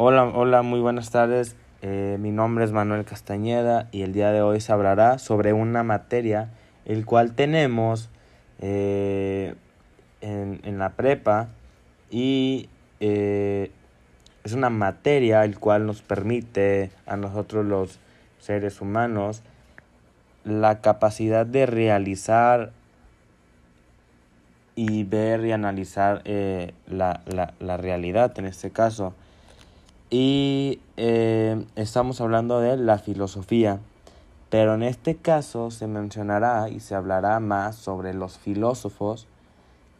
Hola, hola, muy buenas tardes. Eh, mi nombre es Manuel Castañeda y el día de hoy se hablará sobre una materia el cual tenemos eh, en, en, la prepa y eh, es una materia el cual nos permite a nosotros los seres humanos la capacidad de realizar y ver y analizar eh, la, la, la, realidad en este caso. Y eh, estamos hablando de la filosofía, pero en este caso se mencionará y se hablará más sobre los filósofos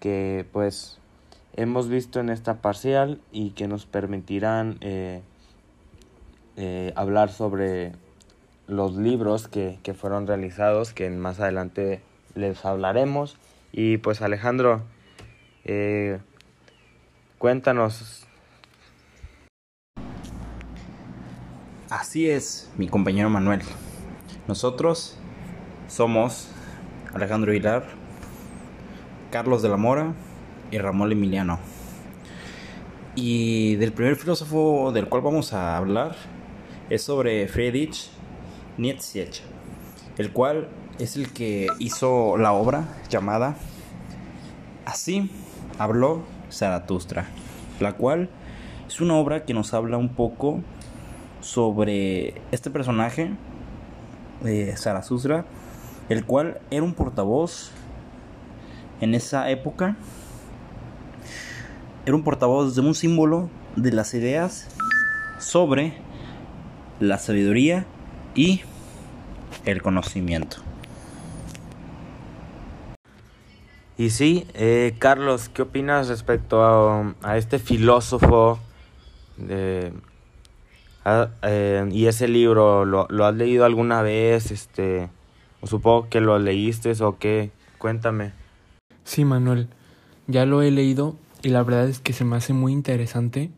que pues hemos visto en esta parcial y que nos permitirán eh, eh, hablar sobre los libros que, que, fueron realizados, que más adelante les hablaremos. Y pues Alejandro, cuéntanos. Así es, mi compañero Manuel. Nosotros somos Alejandro Hilar, Carlos de la Mora y Ramón Emiliano. Y del primer filósofo del cual vamos a hablar es sobre Friedrich Nietzsche, el cual es el que hizo la obra llamada Así habló Zaratustra, la cual es una obra que nos habla un poco sobre este personaje de Zaratustra, el cual era un portavoz en esa época era un portavoz de un símbolo de las ideas sobre la sabiduría y el conocimiento. Y sí, eh, Carlos, ¿qué opinas respecto a, a este filósofo de, a, eh, y ese libro? ¿lo, ¿Lo, has leído alguna vez? Este, o supongo que lo leíste o qué. Cuéntame. Sí, Manuel, ya lo he leído y la verdad es que se me hace muy interesante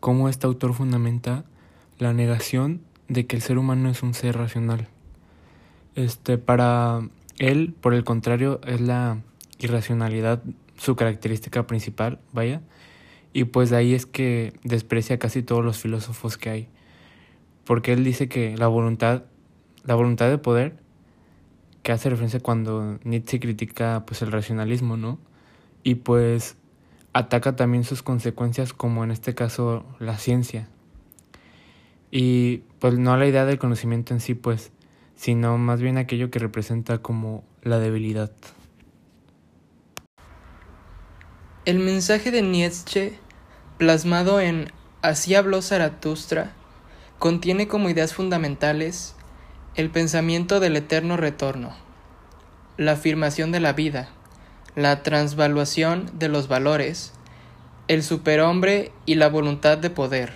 cómo este autor fundamenta la negación de que el ser humano es un ser racional. Este, para él, por el contrario, es la irracionalidad su característica principal, vaya, y pues de ahí es que desprecia casi todos los filósofos que hay, porque él dice que la voluntad, la voluntad de poder, que hace referencia cuando Nietzsche critica pues el racionalismo, ¿no? Y pues ataca también sus consecuencias como en este caso la ciencia. Y pues no la idea del conocimiento en sí, pues, sino más bien aquello que representa como la debilidad. El mensaje de Nietzsche, plasmado en Así habló Zaratustra, contiene como ideas fundamentales el pensamiento del eterno retorno, la afirmación de la vida, la transvaluación de los valores, el superhombre y la voluntad de poder.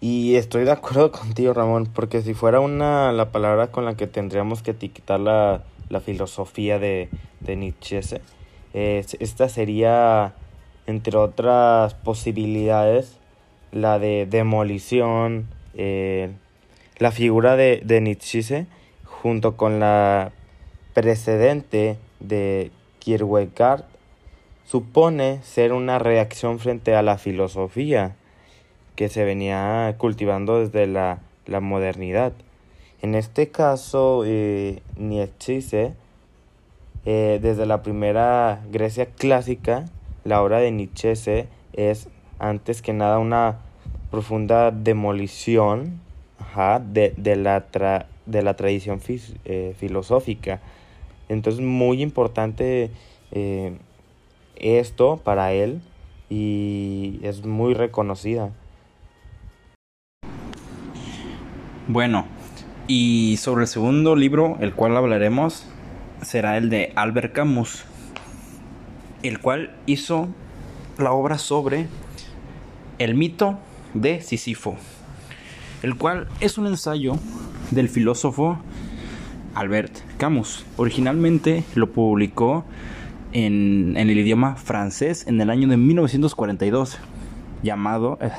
Y estoy de acuerdo contigo, Ramón, porque si fuera una la palabra con la que tendríamos que etiquetar la, la filosofía de, de Nietzsche, eh, esta sería, entre otras posibilidades, la de demolición, eh, la figura de, de Nietzsche, junto con la precedente de Kierkegaard supone ser una reacción frente a la filosofía que se venía cultivando desde la, la modernidad. En este caso, eh, Nietzsche, eh, desde la primera Grecia clásica, la obra de Nietzsche es antes que nada una profunda demolición ajá, de, de, la tra de la tradición eh, filosófica. Entonces, muy importante eh, esto para él y es muy reconocida. Bueno, y sobre el segundo libro, el cual hablaremos, será el de Albert Camus, el cual hizo la obra sobre el mito de Sísifo, el cual es un ensayo del filósofo Albert Camus. Originalmente lo publicó en, el idioma francés en el año de 1942, llamado eh,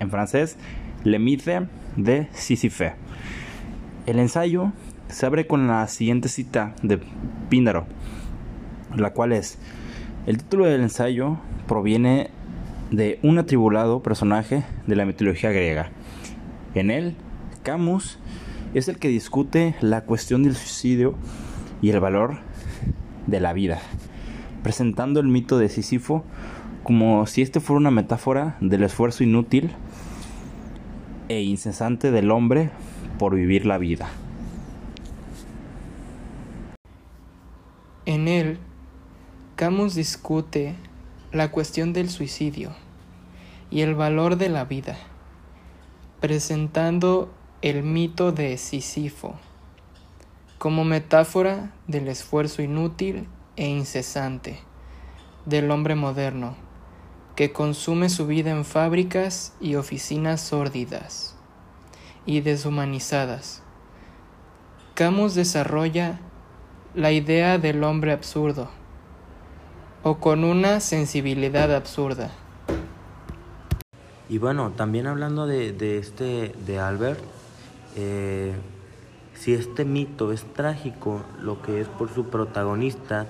en francés Le Mite de Sisyphe. El ensayo se abre con la siguiente cita de Píndaro, la cual es, el título del ensayo proviene de un atribulado personaje de la mitología griega. En él, Camus es el que discute la cuestión del suicidio y el valor de la vida, presentando el mito de Sísifo como si este fuera una metáfora del esfuerzo inútil e incesante del hombre por vivir la vida. En él, Camus discute la cuestión del suicidio y el valor de la vida, presentando el mito de Sísifo como metáfora del esfuerzo inútil e incesante del hombre moderno que consume su vida en fábricas y oficinas sórdidas y deshumanizadas. Camus desarrolla la idea del hombre absurdo o con una sensibilidad absurda. Y bueno, también hablando de, de este, de Albert, eh, si este mito es trágico, lo que es por su protagonista,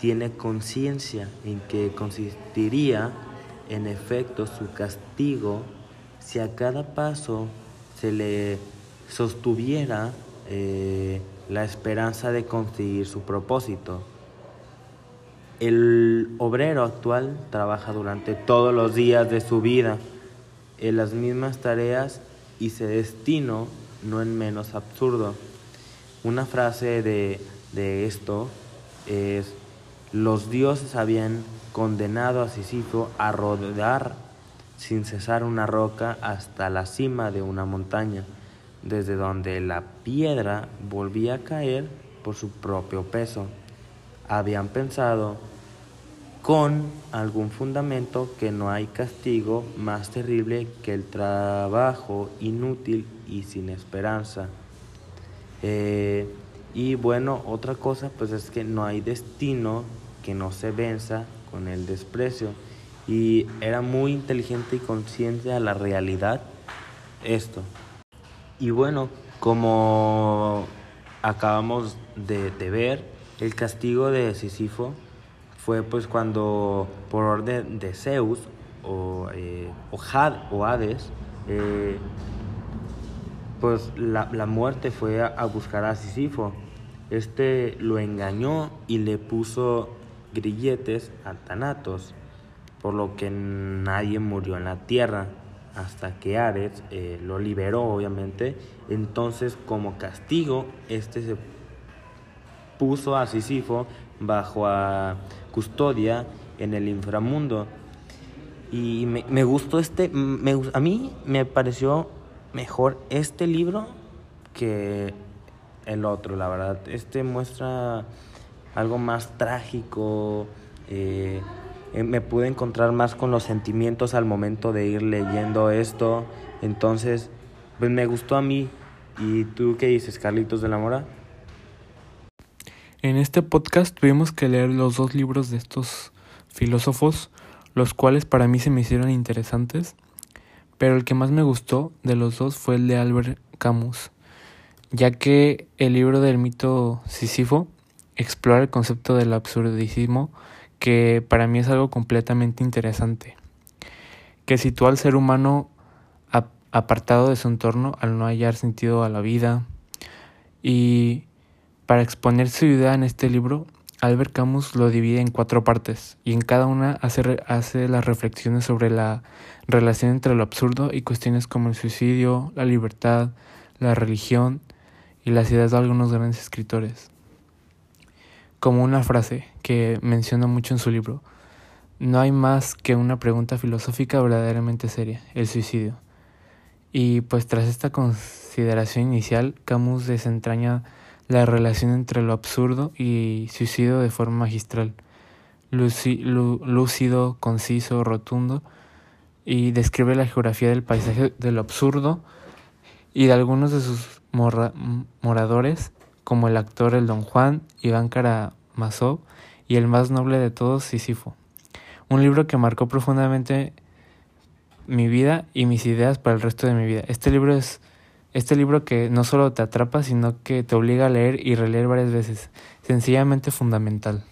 tiene conciencia en que consistiría en efecto su castigo si a cada paso se le sostuviera eh, la esperanza de conseguir su propósito. El obrero actual trabaja durante todos los días de su vida en las mismas tareas y se destino no en menos absurdo. Una frase de, de esto es, los dioses habían condenado a Sísifo a rodar sin cesar una roca hasta la cima de una montaña, desde donde la piedra volvía a caer por su propio peso. Habían pensado con algún fundamento que no hay castigo más terrible que el trabajo inútil y sin esperanza. Eh, y bueno, otra cosa pues es que no hay destino que no se venza con el desprecio. Y era muy inteligente y consciente a la realidad esto. Y bueno, como acabamos de, de ver, el castigo de Sísifo fue pues cuando por orden de Zeus o, eh, o, Had, o Hades, eh, pues la, la, muerte fue a, buscar a Sísifo. Este lo engañó y le puso grilletes a Thanatos, por lo que nadie murió en la tierra hasta que Ares eh, lo liberó, obviamente. Entonces, como castigo, este se puso a Sísifo bajo a custodia en el inframundo. Y me, me gustó este, me, a mí me pareció mejor este libro que el otro, la verdad. Este muestra algo más trágico. Eh, eh, me pude encontrar más con los sentimientos al momento de ir leyendo esto. Entonces, pues me gustó a mí. ¿Y tú qué dices, Carlitos de la Mora? En este podcast tuvimos que leer los dos libros de estos filósofos, los cuales para mí se me hicieron interesantes, pero el que más me gustó de los dos fue el de Albert Camus, ya que el libro del mito Sísifo explora el concepto del absurdismo, que para mí es algo completamente interesante, que sitúa al ser humano apartado de su entorno al no hallar sentido a la vida y para exponer su idea en este libro, Albert Camus lo divide en cuatro partes y en cada una hace, hace las reflexiones sobre la relación entre lo absurdo y cuestiones como el suicidio, la libertad, la religión y las ideas de algunos grandes escritores. Como una frase que menciona mucho en su libro, no hay más que una pregunta filosófica verdaderamente seria, el suicidio. Y pues tras esta consideración inicial, Camus desentraña la relación entre lo absurdo y suicidio de forma magistral, lúcido, conciso, rotundo, y describe la geografía del paisaje de lo absurdo y de algunos de sus moradores, como el actor el Don Juan, Iván Karamazov, y el más noble de todos, Sísifo. Un libro que marcó profundamente mi vida y mis ideas para el resto de mi vida. Este libro es este libro que no solo te atrapa, sino que te obliga a leer y releer varias veces. Sencillamente fundamental.